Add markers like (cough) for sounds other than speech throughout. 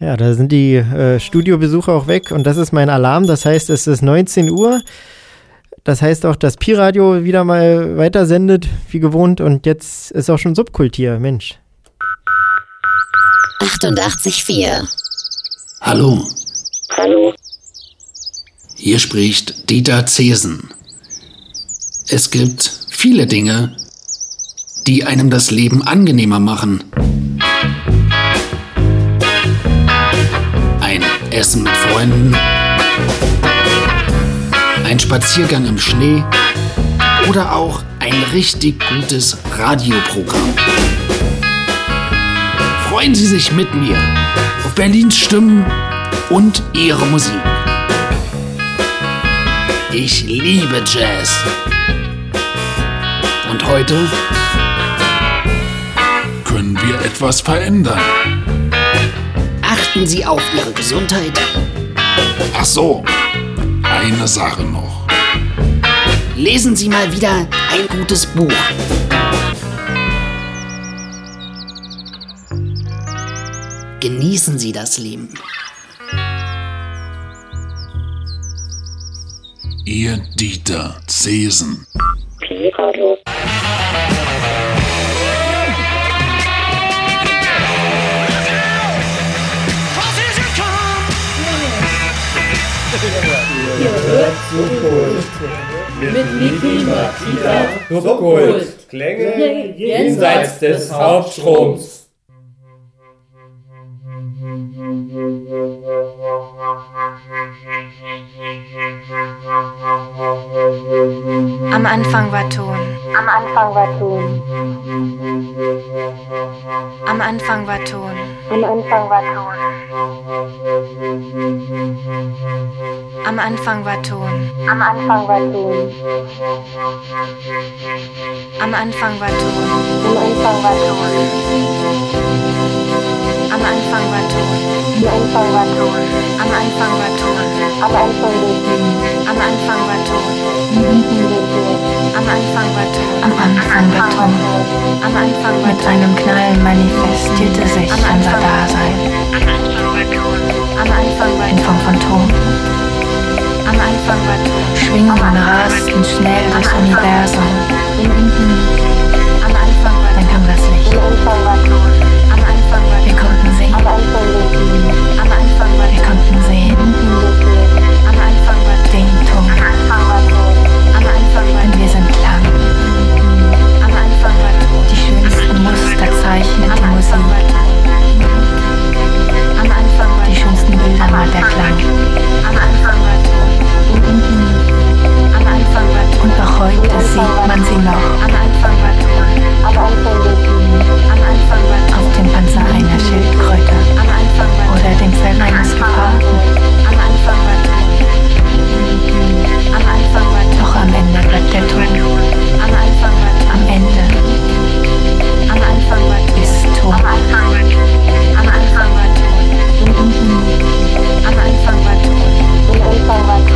Ja, da sind die äh, Studiobesucher auch weg und das ist mein Alarm. Das heißt, es ist 19 Uhr. Das heißt auch, dass Pi-Radio wieder mal weitersendet, wie gewohnt. Und jetzt ist auch schon Subkult hier, Mensch. 88,4. Hallo, Hallo, hier spricht Dieter Zesen. Es gibt viele Dinge, die einem das Leben angenehmer machen. Essen mit Freunden, ein Spaziergang im Schnee oder auch ein richtig gutes Radioprogramm. Freuen Sie sich mit mir auf Berlins Stimmen und ihre Musik. Ich liebe Jazz. Und heute Können wir etwas verändern? Achten Sie auf Ihre Gesundheit. Ach so, eine Sache noch. Lesen Sie mal wieder ein gutes Buch. Genießen Sie das Leben. Ihr Dieter Zesen. Pi-Radio. mit Niki Martina Subkult. Klänge jenseits des Hauptstroms. Am Anfang war Ton. Am Anfang war Ton. Am Anfang war Ton. Am Anfang war Ton. Am Anfang war Ton. Am Anfang war Ton. Am Anfang war Ton. Am Anfang war Ton. Am Anfang war Ton. Am Anfang war Ton. Am Anfang war Ton. Am Anfang war Ton. Am Anfang war Ton. Am Anfang war Ton. Am Anfang war Mit einem Knall manifestierte sich Am unser Anfang. Dasein Am Anfang war in Form von Ton. Am Anfang war Ton. Schwingen und rasten schnell durchs Universum. Dann kam das Licht. Wir konnten sehen. Wir konnten sehen. Den Ton. Und wir sind lang. Die schönsten Muster zeichnet die Musik. Die schönsten Bilder malt der Klang. Und noch heute sieht man sie noch. Auf dem Panzer einer Schildkröte. Oder dem Fell eines Geparden. Doch am Ende bleibt der Ton. Am Ende ist Ton. Am Anfang war Ton. Am Anfang war Ton. Anfang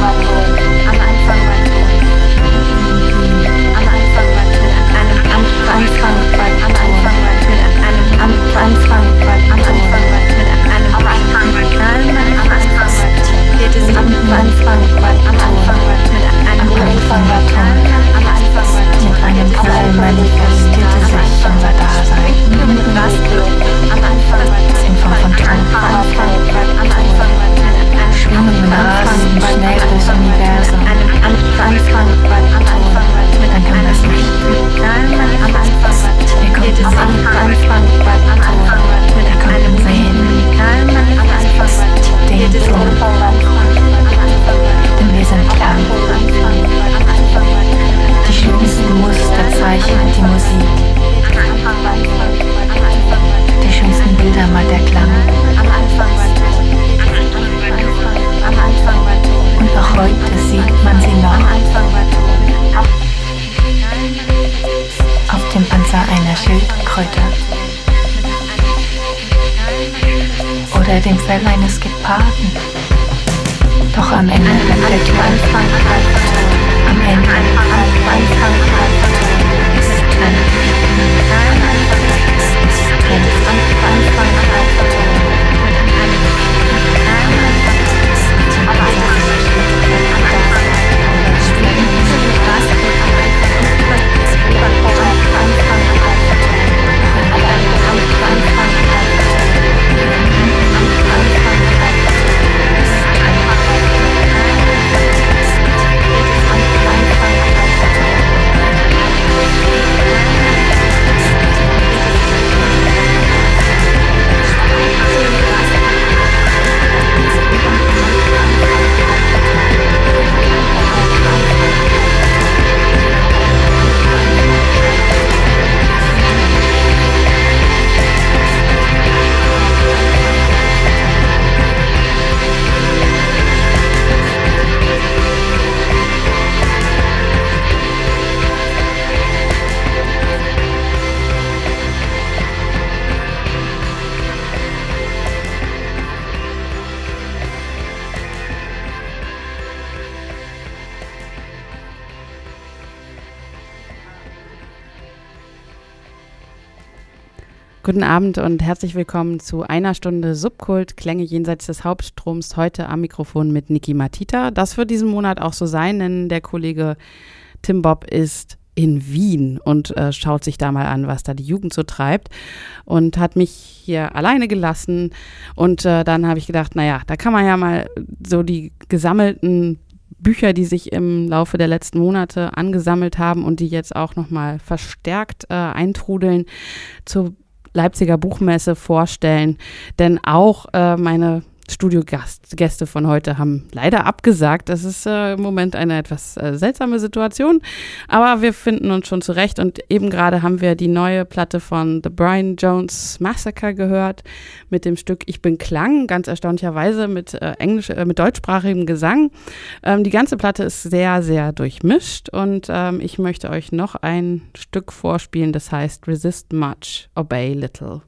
war Ton. Guten Abend und herzlich willkommen zu einer Stunde Subkult, Klänge jenseits des Hauptstroms. Heute am Mikrofon mit Niki Matita. Das wird diesen Monat auch so sein, denn der Kollege Tim Bob ist in Wien und äh, schaut sich da mal an, was da die Jugend so treibt und hat mich hier alleine gelassen. Und äh, dann habe ich gedacht, naja, da kann man ja mal so die gesammelten Bücher, die sich im Laufe der letzten Monate angesammelt haben und die jetzt auch nochmal verstärkt äh, eintrudeln, zu Leipziger Buchmesse vorstellen, denn auch äh, meine Studiogäste von heute haben leider abgesagt. Das ist äh, im Moment eine etwas äh, seltsame Situation, aber wir finden uns schon zurecht und eben gerade haben wir die neue Platte von The Brian Jones Massacre gehört mit dem Stück Ich bin Klang, ganz erstaunlicherweise mit äh, englisch, äh, mit deutschsprachigem Gesang. Ähm, die ganze Platte ist sehr, sehr durchmischt und ähm, ich möchte euch noch ein Stück vorspielen, das heißt Resist Much, Obey Little.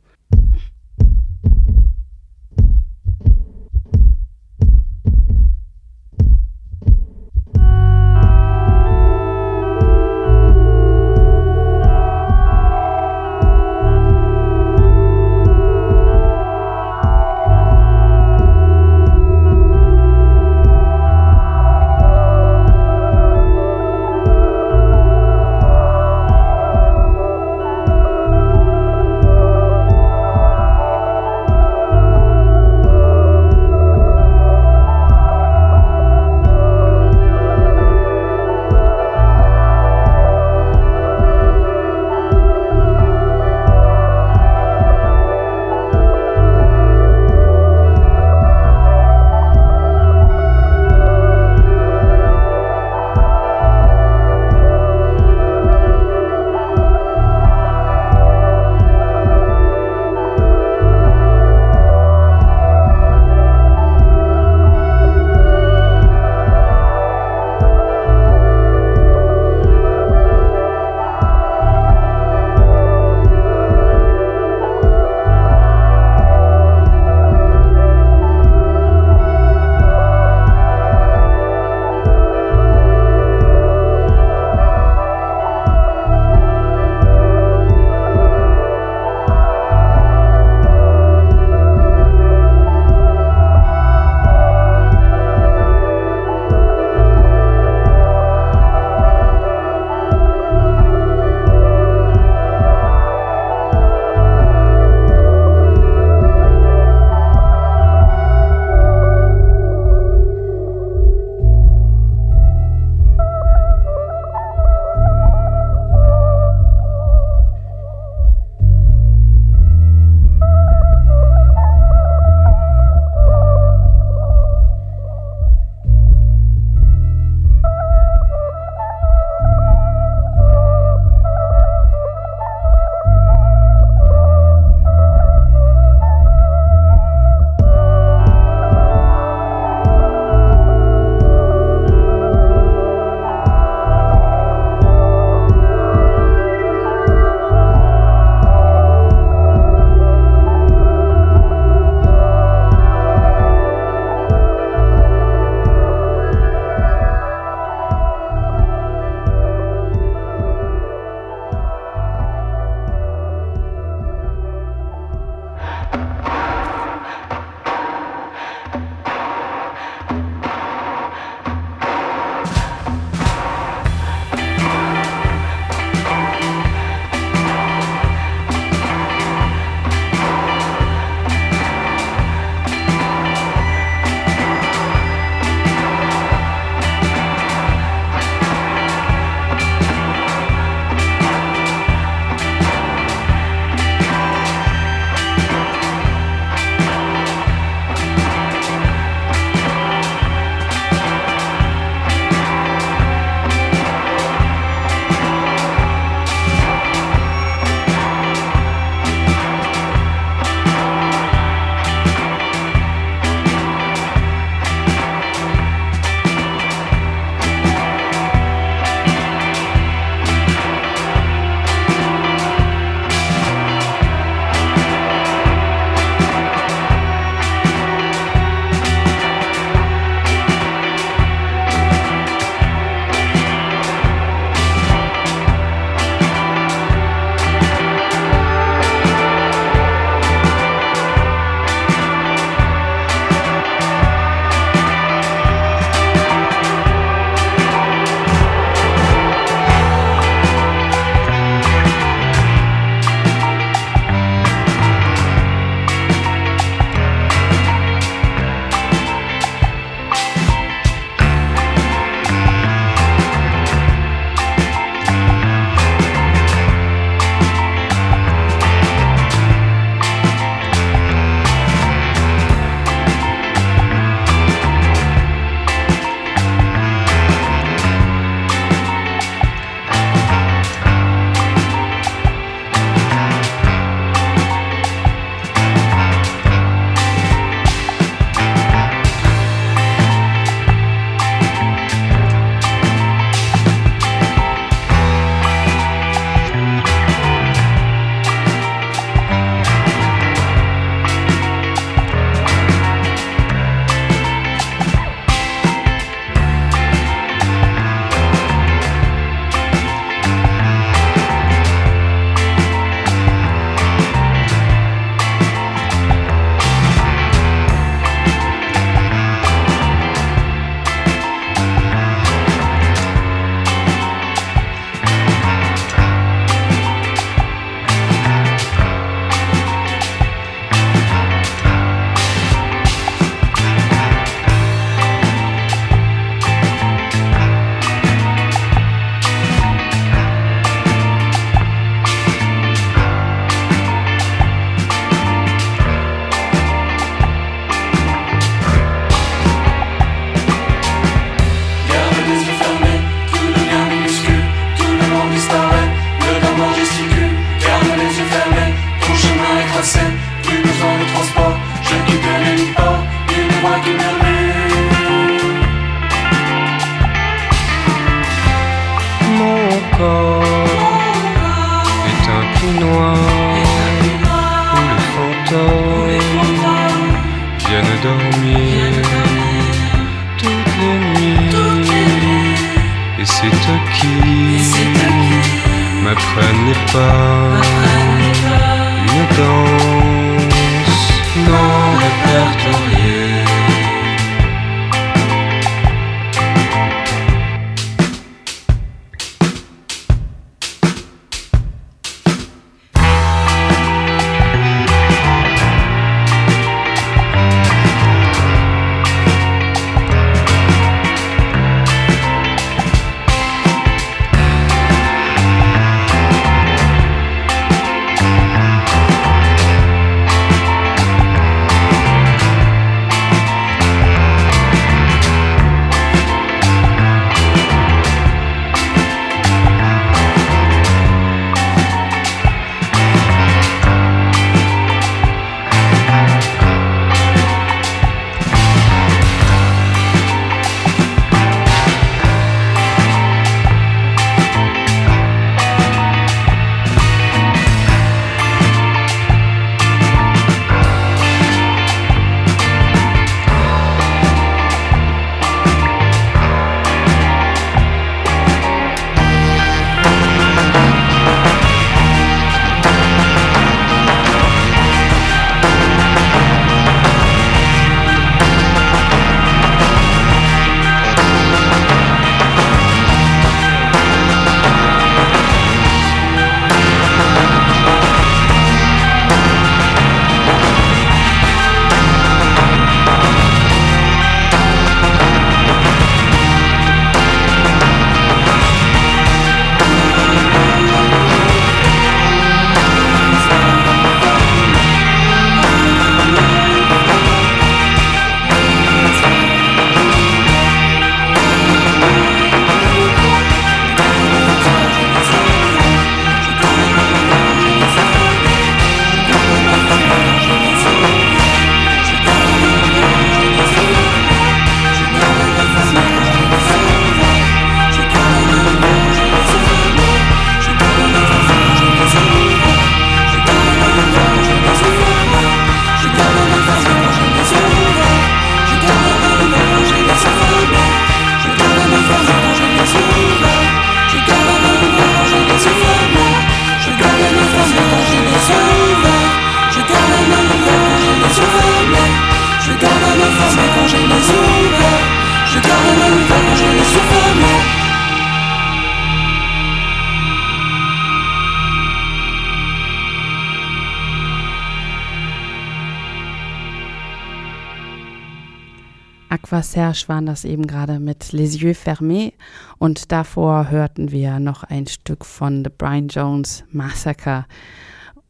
Serge waren das eben gerade mit Les Yeux Fermés und davor hörten wir noch ein Stück von The Brian Jones Massacre.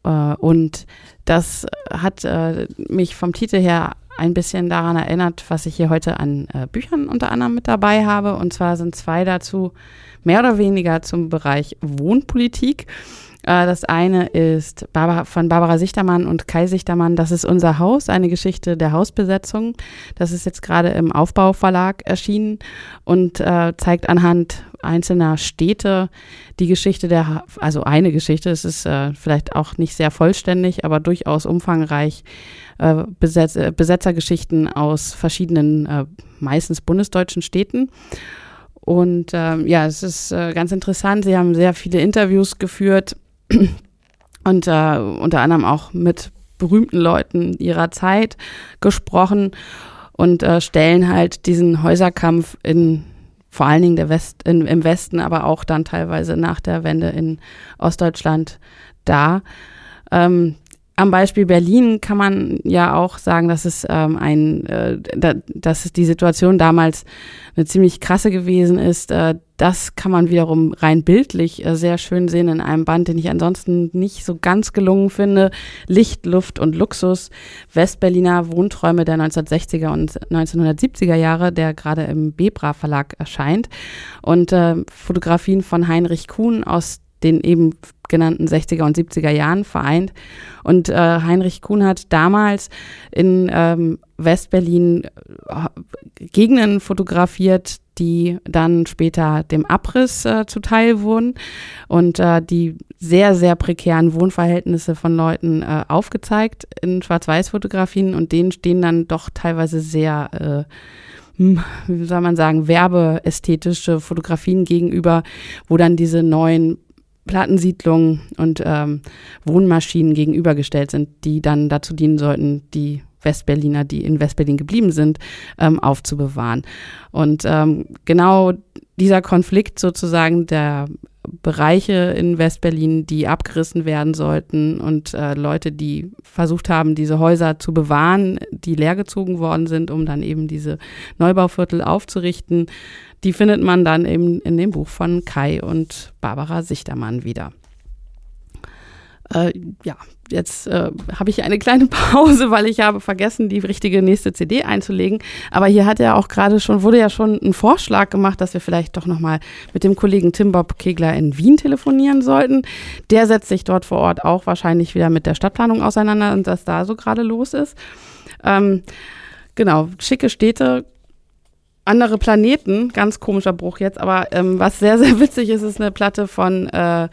Äh, und das hat äh, mich vom Titel her ein bisschen daran erinnert, was ich hier heute an äh, Büchern unter anderem mit dabei habe. Und zwar sind zwei dazu mehr oder weniger zum Bereich Wohnpolitik. Äh, das eine ist von Barbara Sichtermann und Kai Sichtermann. Das ist unser Haus, eine Geschichte der Hausbesetzung. Das ist jetzt gerade im Aufbauverlag erschienen und äh, zeigt anhand einzelner Städte die Geschichte der, also eine Geschichte. Es ist äh, vielleicht auch nicht sehr vollständig, aber durchaus umfangreich. Besetz, Besetzergeschichten aus verschiedenen, meistens bundesdeutschen Städten. Und ähm, ja, es ist äh, ganz interessant. Sie haben sehr viele Interviews geführt und äh, unter anderem auch mit berühmten Leuten ihrer Zeit gesprochen und äh, stellen halt diesen Häuserkampf in vor allen Dingen der West, in, im Westen, aber auch dann teilweise nach der Wende in Ostdeutschland dar. Ähm, am Beispiel Berlin kann man ja auch sagen, dass es ähm, ein, äh, da, dass es die Situation damals eine ziemlich krasse gewesen ist. Äh, das kann man wiederum rein bildlich äh, sehr schön sehen in einem Band, den ich ansonsten nicht so ganz gelungen finde. Licht, Luft und Luxus. Westberliner Wohnträume der 1960er und 1970er Jahre, der gerade im Bebra Verlag erscheint. Und äh, Fotografien von Heinrich Kuhn aus den eben genannten 60er und 70er Jahren vereint. Und äh, Heinrich Kuhn hat damals in ähm, Westberlin äh, Gegenden fotografiert, die dann später dem Abriss äh, zuteil wurden und äh, die sehr, sehr prekären Wohnverhältnisse von Leuten äh, aufgezeigt in Schwarz-Weiß-Fotografien und denen stehen dann doch teilweise sehr äh, hm, wie soll man sagen, werbeästhetische Fotografien gegenüber, wo dann diese neuen Plattensiedlungen und ähm, Wohnmaschinen gegenübergestellt sind, die dann dazu dienen sollten, die Westberliner, die in Westberlin geblieben sind, ähm, aufzubewahren. Und ähm, genau dieser Konflikt sozusagen der Bereiche in Westberlin, die abgerissen werden sollten und äh, Leute, die versucht haben, diese Häuser zu bewahren, die leergezogen worden sind, um dann eben diese Neubauviertel aufzurichten, die findet man dann eben in dem Buch von Kai und Barbara Sichtermann wieder. Äh, ja, jetzt äh, habe ich eine kleine (laughs) Pause, weil ich habe vergessen, die richtige nächste CD einzulegen. Aber hier hat ja auch gerade schon, wurde ja schon ein Vorschlag gemacht, dass wir vielleicht doch nochmal mit dem Kollegen Tim Bob Kegler in Wien telefonieren sollten. Der setzt sich dort vor Ort auch wahrscheinlich wieder mit der Stadtplanung auseinander und was da so gerade los ist. Ähm, genau, schicke Städte andere Planeten, ganz komischer Bruch jetzt, aber ähm, was sehr, sehr (laughs) witzig ist, ist eine Platte von, äh,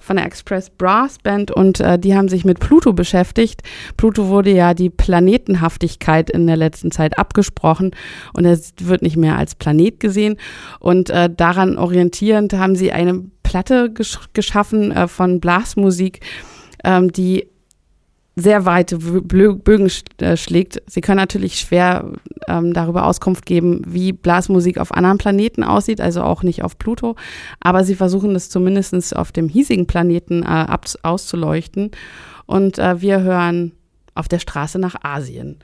von der Express Brass Band und äh, die haben sich mit Pluto beschäftigt. Pluto wurde ja die Planetenhaftigkeit in der letzten Zeit abgesprochen und er wird nicht mehr als Planet gesehen. Und äh, daran orientierend haben sie eine Platte gesch geschaffen äh, von Blasmusik, ähm, die sehr weite Bögen äh, schlägt. Sie können natürlich schwer ähm, darüber Auskunft geben, wie Blasmusik auf anderen Planeten aussieht, also auch nicht auf Pluto. Aber sie versuchen es zumindest auf dem hiesigen Planeten äh, auszuleuchten. Und äh, wir hören auf der Straße nach Asien.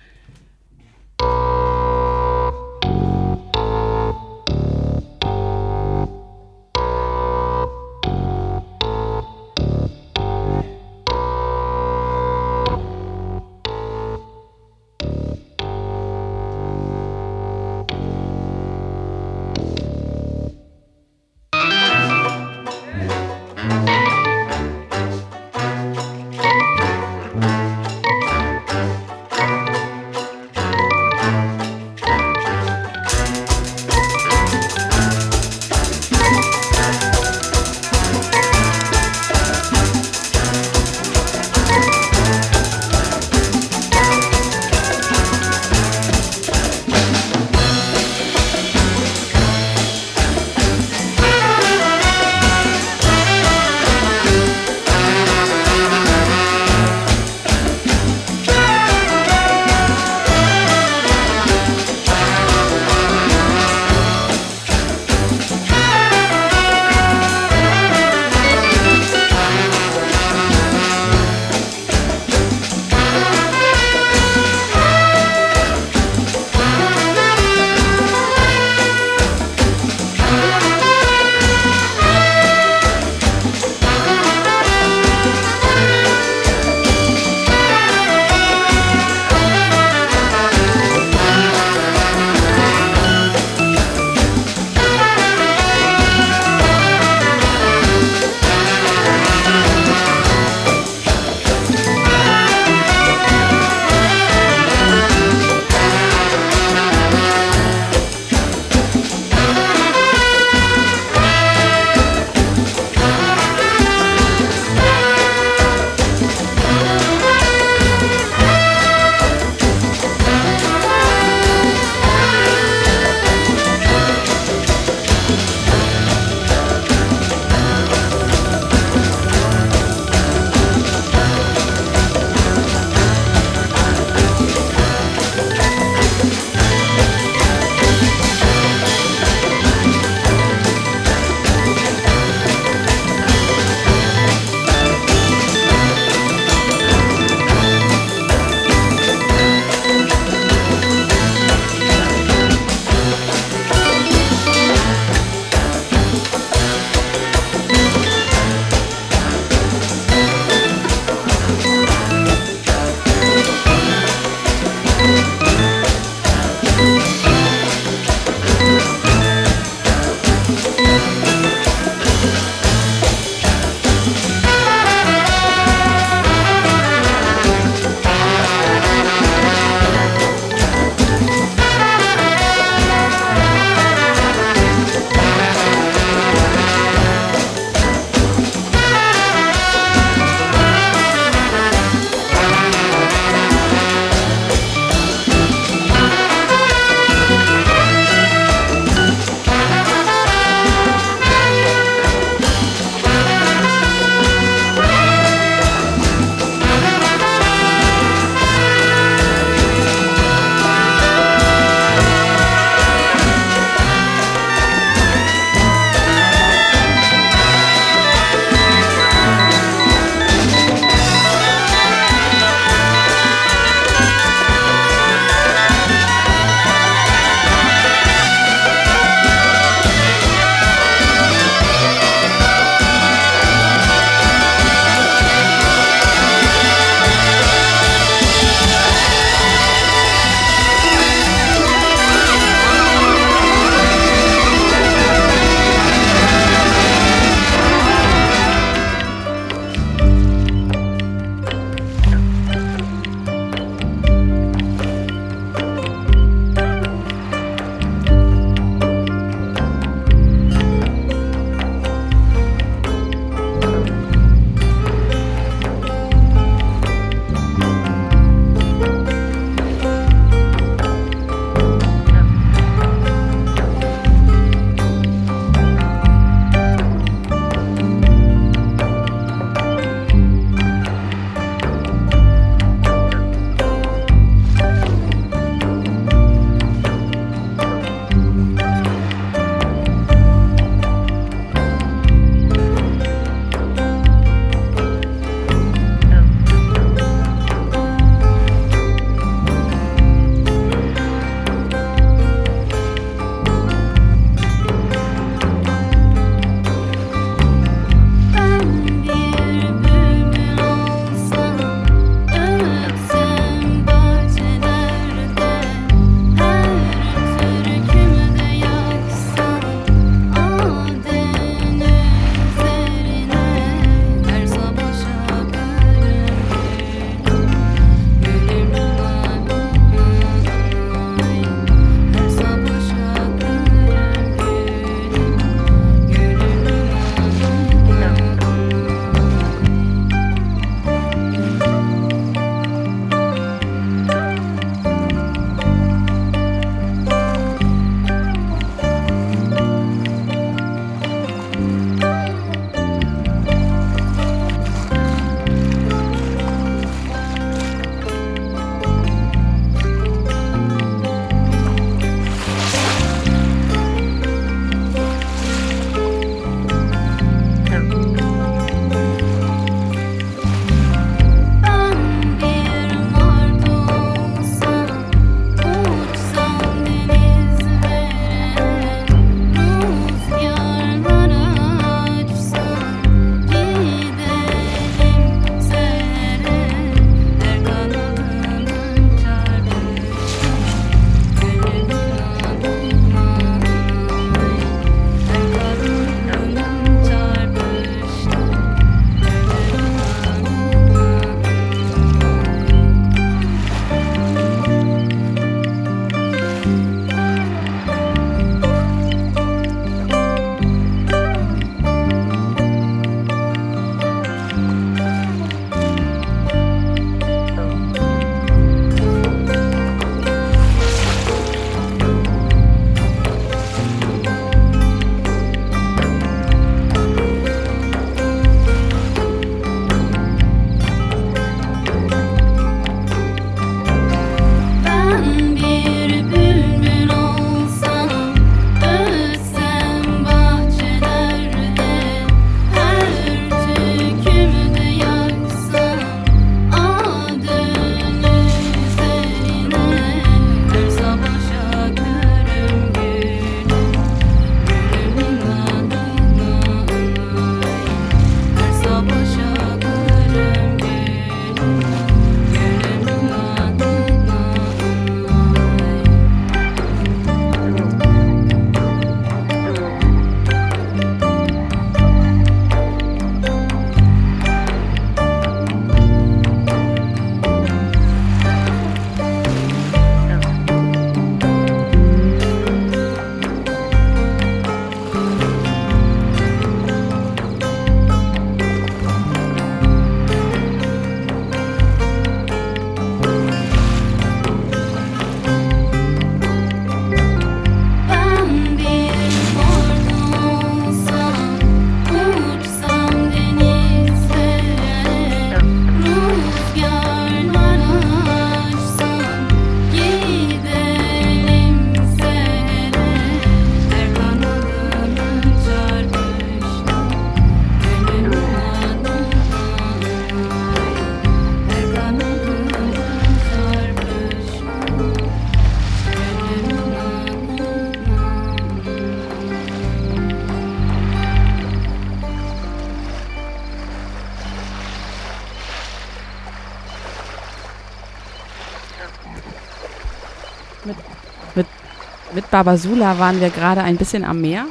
Babasula waren wir gerade ein bisschen am Meer.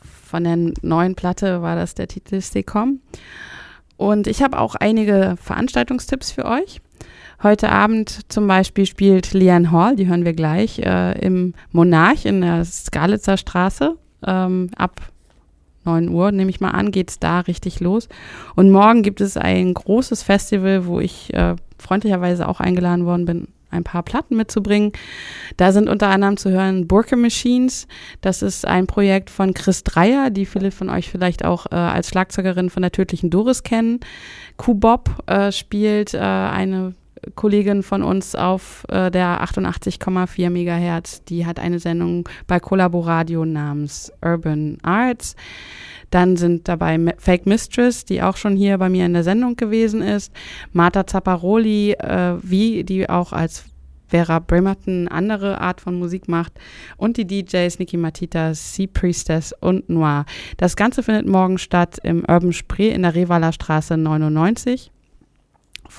Von der neuen Platte war das der Titel Stecom. Und ich habe auch einige Veranstaltungstipps für euch. Heute Abend zum Beispiel spielt Leanne Hall, die hören wir gleich, äh, im Monarch in der Skalitzer Straße. Ähm, ab 9 Uhr, nehme ich mal an, geht es da richtig los. Und morgen gibt es ein großes Festival, wo ich äh, freundlicherweise auch eingeladen worden bin, ein paar Platten mitzubringen. Da sind unter anderem zu hören Burke Machines. Das ist ein Projekt von Chris Dreier, die viele von euch vielleicht auch äh, als Schlagzeugerin von der tödlichen Doris kennen. Kubop äh, spielt äh, eine Kollegin von uns auf äh, der 88,4 Megahertz. Die hat eine Sendung bei Collaboradio namens Urban Arts. Dann sind dabei Fake Mistress, die auch schon hier bei mir in der Sendung gewesen ist. Marta Zapparoli, äh, wie die auch als Vera Bremerton andere Art von Musik macht und die DJs Niki Matita, Sea Priestess und Noir. Das Ganze findet morgen statt im Urban Spree in der Revaler Straße 99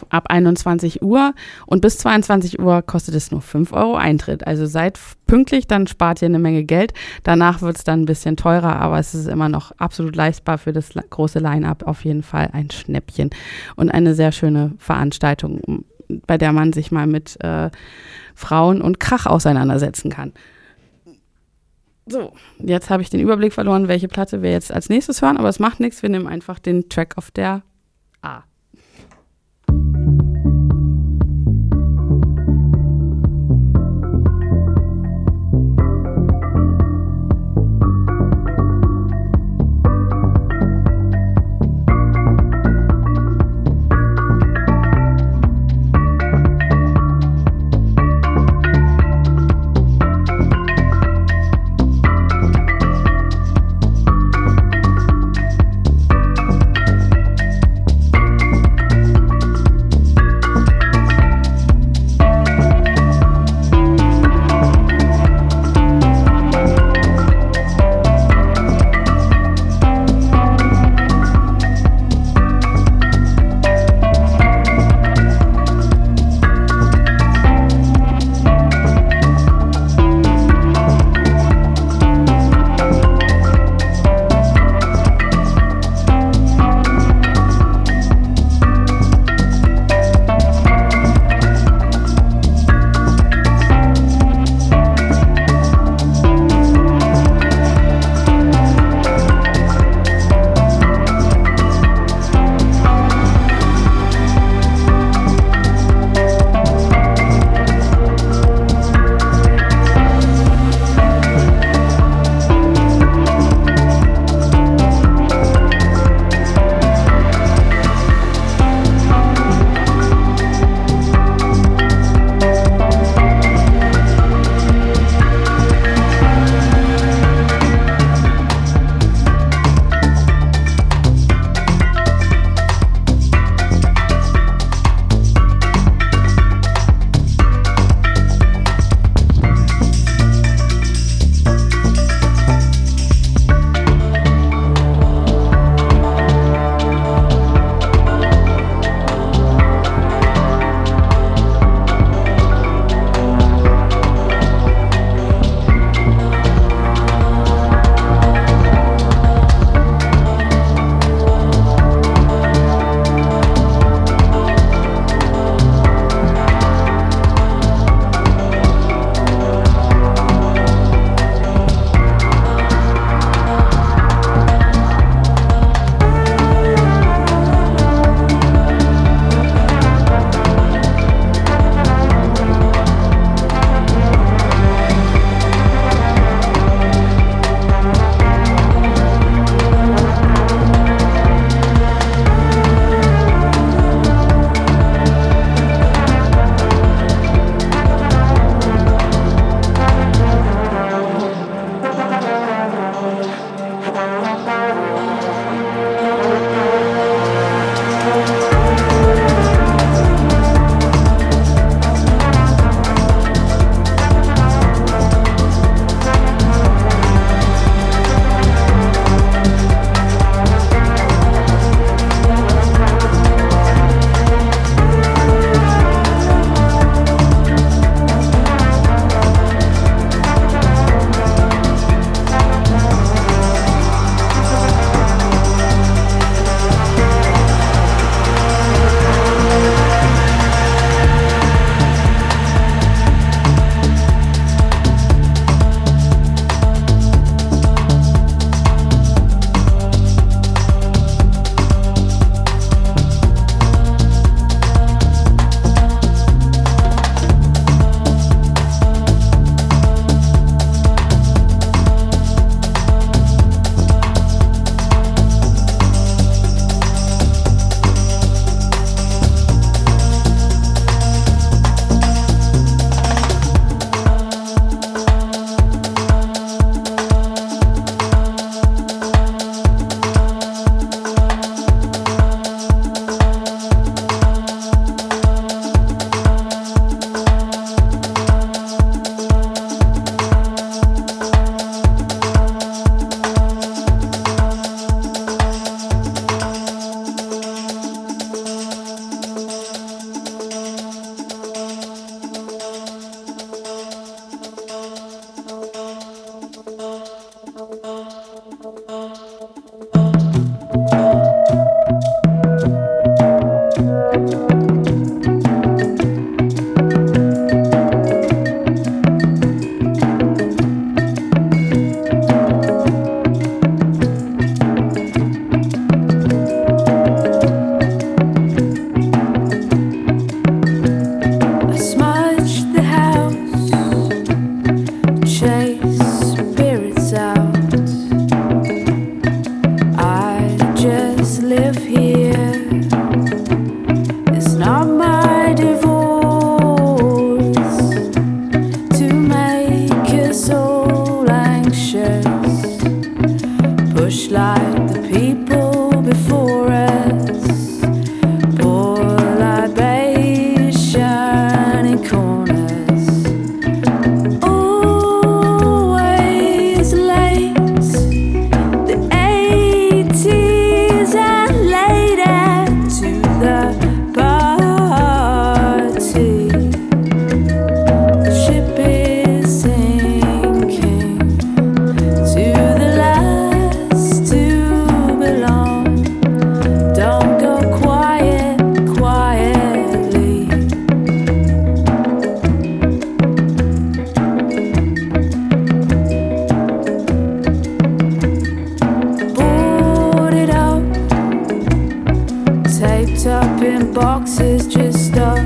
ab 21 Uhr und bis 22 Uhr kostet es nur 5 Euro Eintritt. Also seid pünktlich, dann spart ihr eine Menge Geld. Danach wird es dann ein bisschen teurer, aber es ist immer noch absolut leistbar für das große Line-up. Auf jeden Fall ein Schnäppchen und eine sehr schöne Veranstaltung, bei der man sich mal mit äh, Frauen und Krach auseinandersetzen kann. So, jetzt habe ich den Überblick verloren, welche Platte wir jetzt als nächstes hören, aber es macht nichts. Wir nehmen einfach den Track auf der A. boxes, just up,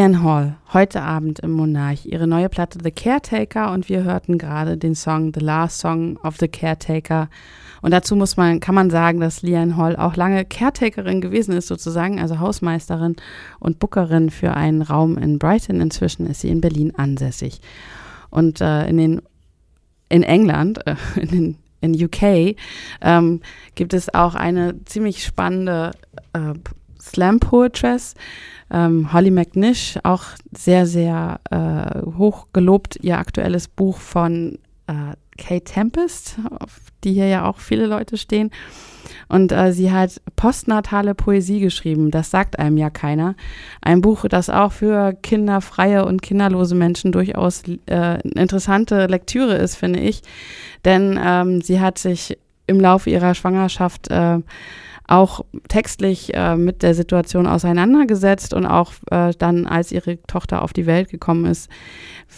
Liane Hall, heute Abend im Monarch, ihre neue Platte The Caretaker und wir hörten gerade den Song The Last Song of the Caretaker. Und dazu muss man, kann man sagen, dass Liane Hall auch lange Caretakerin gewesen ist, sozusagen, also Hausmeisterin und Bookerin für einen Raum in Brighton. Inzwischen ist sie in Berlin ansässig. Und äh, in den in England, äh, (laughs) in, den, in UK, ähm, gibt es auch eine ziemlich spannende äh, Slam Poetress, ähm, Holly McNish, auch sehr, sehr äh, hoch gelobt, ihr aktuelles Buch von äh, Kate Tempest, auf die hier ja auch viele Leute stehen. Und äh, sie hat postnatale Poesie geschrieben, das sagt einem ja keiner. Ein Buch, das auch für kinderfreie und kinderlose Menschen durchaus äh, interessante Lektüre ist, finde ich. Denn ähm, sie hat sich im Laufe ihrer Schwangerschaft äh, auch textlich äh, mit der Situation auseinandergesetzt und auch äh, dann, als ihre Tochter auf die Welt gekommen ist,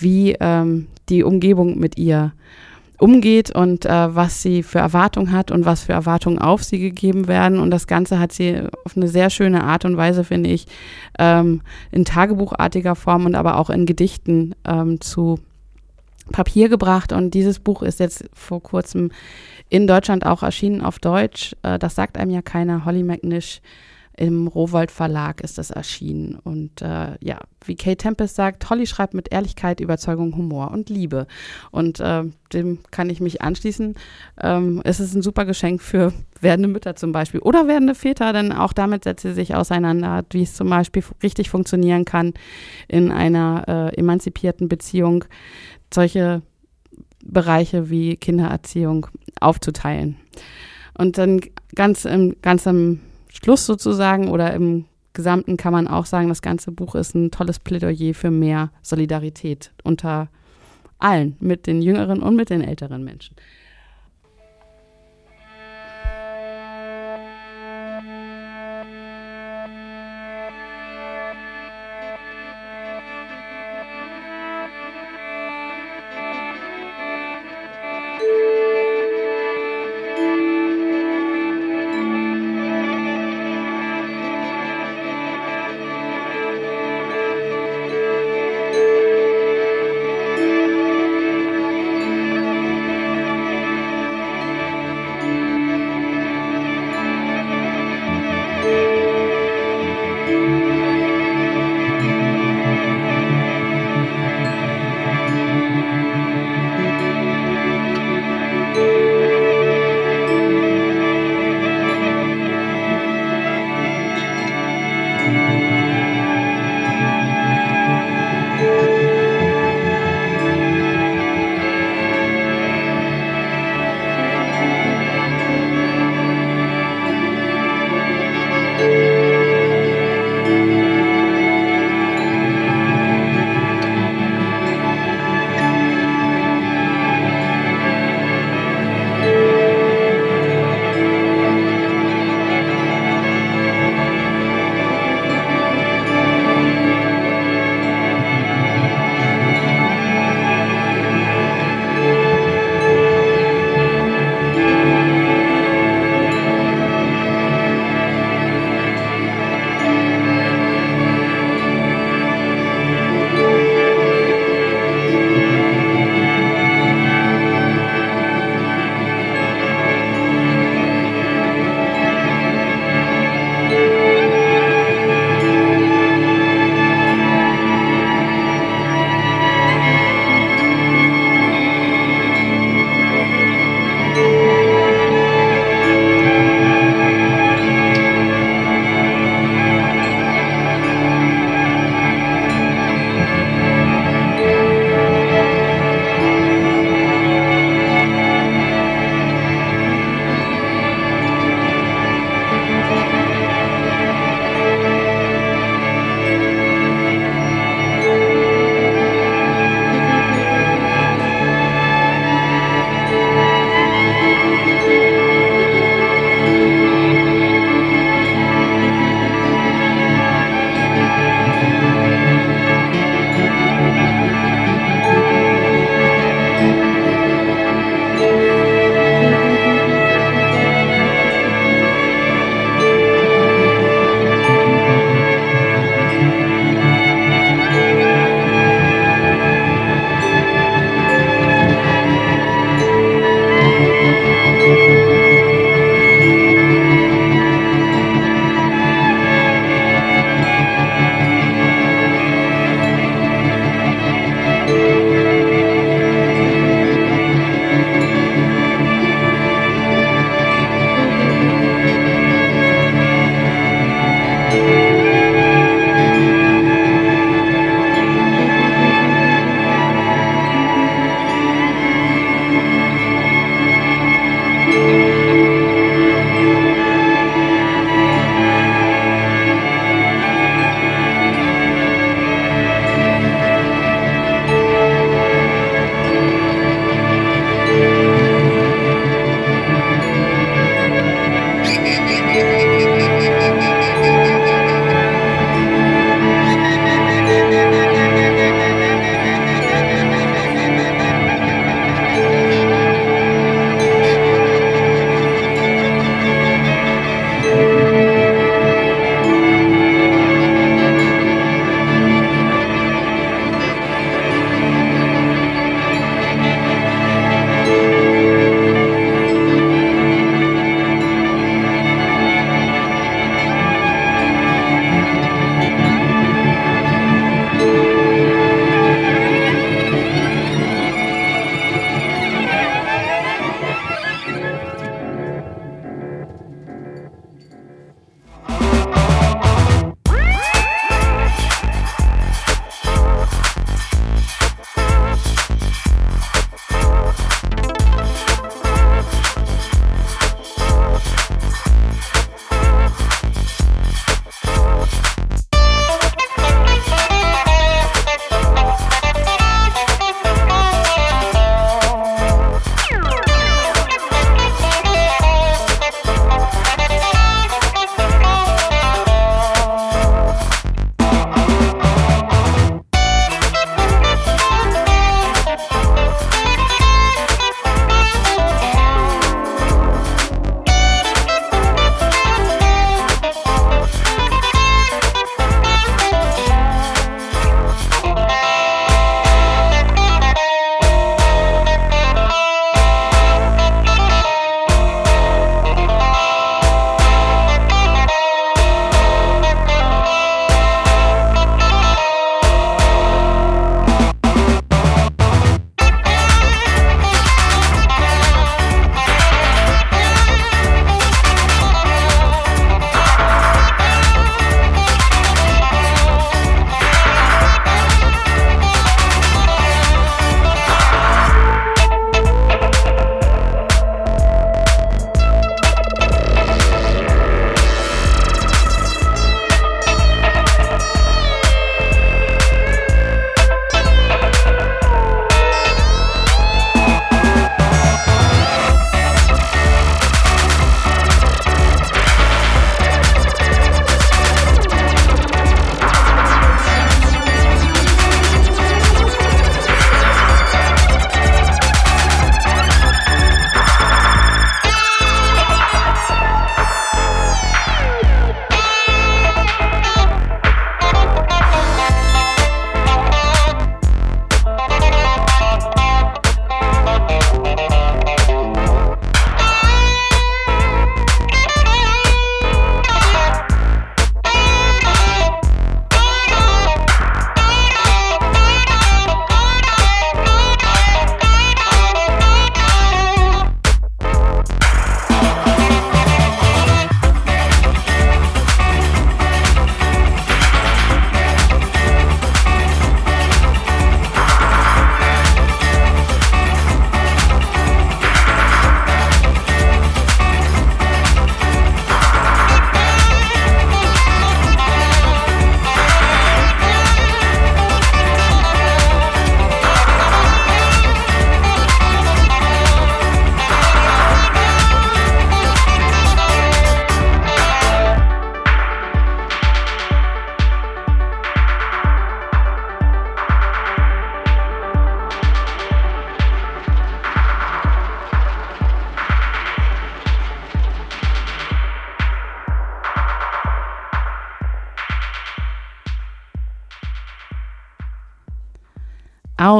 wie ähm, die Umgebung mit ihr umgeht und äh, was sie für Erwartungen hat und was für Erwartungen auf sie gegeben werden. Und das Ganze hat sie auf eine sehr schöne Art und Weise, finde ich, ähm, in tagebuchartiger Form und aber auch in Gedichten ähm, zu Papier gebracht. Und dieses Buch ist jetzt vor kurzem in Deutschland auch erschienen auf Deutsch. Äh, das sagt einem ja keiner. Holly McNish im Rowold Verlag ist das erschienen. Und äh, ja, wie Kay Tempest sagt, Holly schreibt mit Ehrlichkeit, Überzeugung, Humor und Liebe. Und äh, dem kann ich mich anschließen. Ähm, es ist ein super Geschenk für werdende Mütter zum Beispiel oder werdende Väter, denn auch damit setzt sie sich auseinander, wie es zum Beispiel richtig funktionieren kann in einer äh, emanzipierten Beziehung, solche Bereiche wie Kindererziehung aufzuteilen. Und dann ganz im, ganz am Schluss sozusagen oder im Gesamten kann man auch sagen, das ganze Buch ist ein tolles Plädoyer für mehr Solidarität unter allen, mit den jüngeren und mit den älteren Menschen.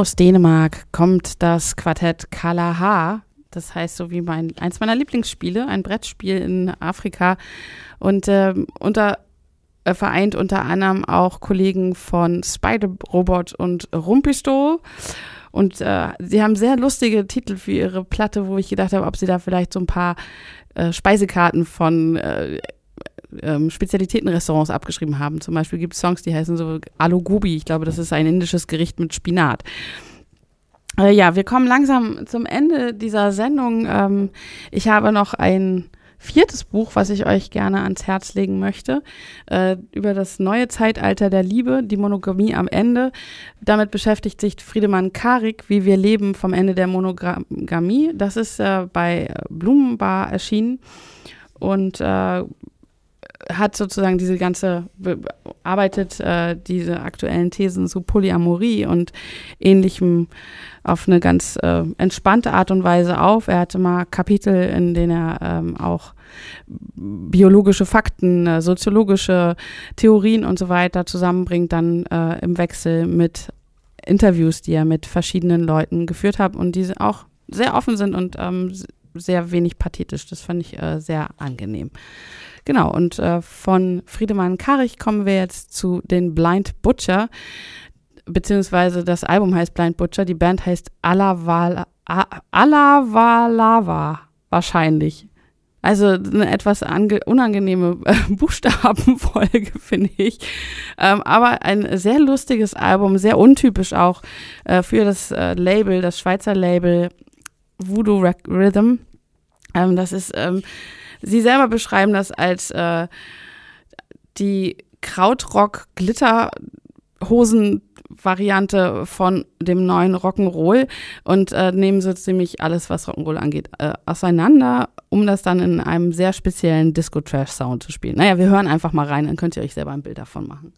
Aus Dänemark kommt das Quartett Kalaha. Das heißt, so wie mein, eins meiner Lieblingsspiele, ein Brettspiel in Afrika. Und äh, unter, vereint unter anderem auch Kollegen von Spider Robot und Rumpistol. Und äh, sie haben sehr lustige Titel für ihre Platte, wo ich gedacht habe, ob sie da vielleicht so ein paar äh, Speisekarten von äh, ähm, Spezialitätenrestaurants abgeschrieben haben. Zum Beispiel gibt es Songs, die heißen so Aloo Gobi. Ich glaube, das ist ein indisches Gericht mit Spinat. Äh, ja, wir kommen langsam zum Ende dieser Sendung. Ähm, ich habe noch ein viertes Buch, was ich euch gerne ans Herz legen möchte, äh, über das neue Zeitalter der Liebe, die Monogamie am Ende. Damit beschäftigt sich Friedemann Karik, wie wir leben vom Ende der Monogamie. Das ist äh, bei Blumenbar erschienen und äh, hat sozusagen diese ganze, arbeitet äh, diese aktuellen Thesen zu Polyamorie und ähnlichem auf eine ganz äh, entspannte Art und Weise auf. Er hatte mal Kapitel, in denen er ähm, auch biologische Fakten, äh, soziologische Theorien und so weiter zusammenbringt, dann äh, im Wechsel mit Interviews, die er mit verschiedenen Leuten geführt hat und diese auch sehr offen sind und ähm, sehr wenig pathetisch. Das fand ich äh, sehr angenehm. Genau, und äh, von Friedemann Karich kommen wir jetzt zu den Blind Butcher, beziehungsweise das Album heißt Blind Butcher, die Band heißt Alavala, Alavalava wahrscheinlich. Also eine etwas unangenehme äh, (laughs) Buchstabenfolge, (laughs) finde ich. Ähm, aber ein sehr lustiges Album, sehr untypisch auch äh, für das äh, Label, das Schweizer Label Voodoo Rhythm. Ähm, das ist ähm, Sie selber beschreiben das als äh, die Krautrock-Glitterhosen-Variante von dem neuen Rock'n'Roll und äh, nehmen so ziemlich alles, was Rock'n'Roll angeht, äh, auseinander, um das dann in einem sehr speziellen Disco-Trash-Sound zu spielen. Naja, wir hören einfach mal rein, dann könnt ihr euch selber ein Bild davon machen.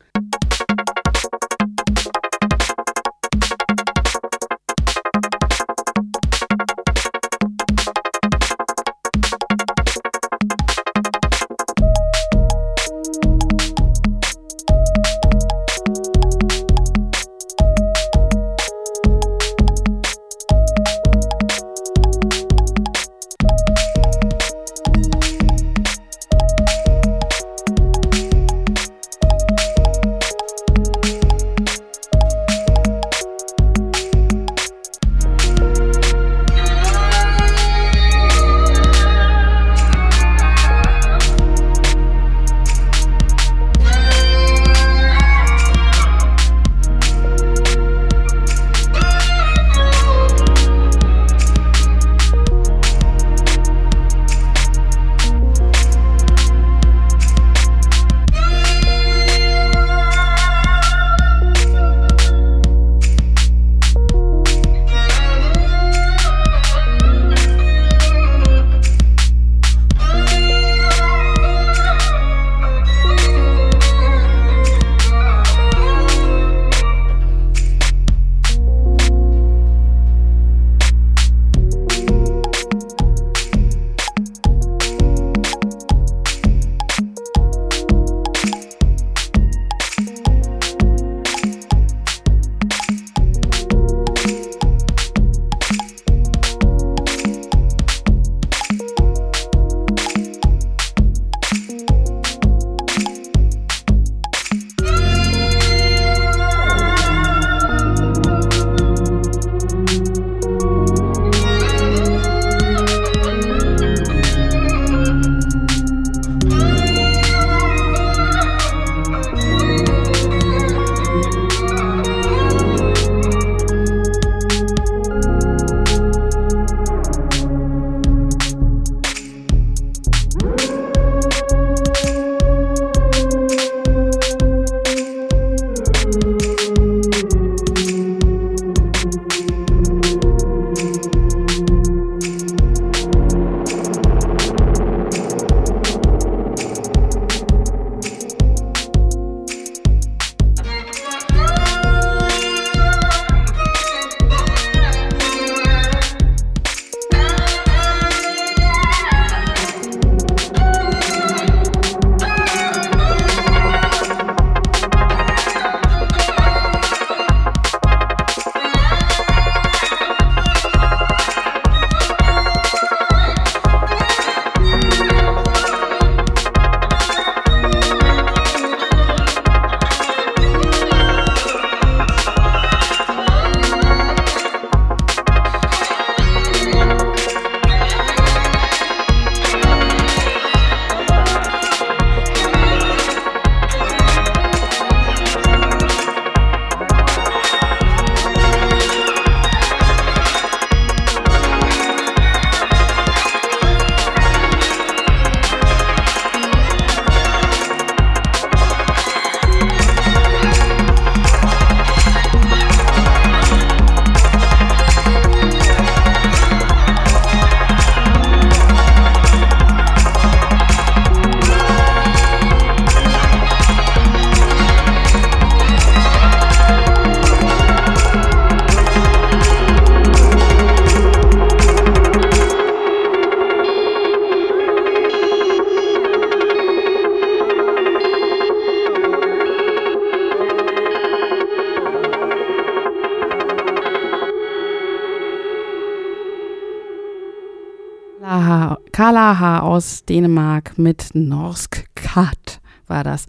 Kalaha aus Dänemark mit Norsk Kat war das.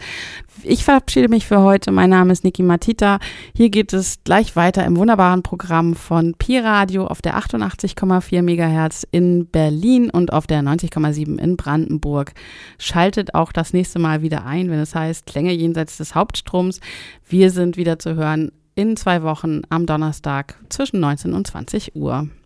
Ich verabschiede mich für heute. Mein Name ist Niki Matita. Hier geht es gleich weiter im wunderbaren Programm von Pi Radio auf der 88,4 MHz in Berlin und auf der 90,7 in Brandenburg. Schaltet auch das nächste Mal wieder ein, wenn es heißt Klänge jenseits des Hauptstroms. Wir sind wieder zu hören in zwei Wochen am Donnerstag zwischen 19 und 20 Uhr.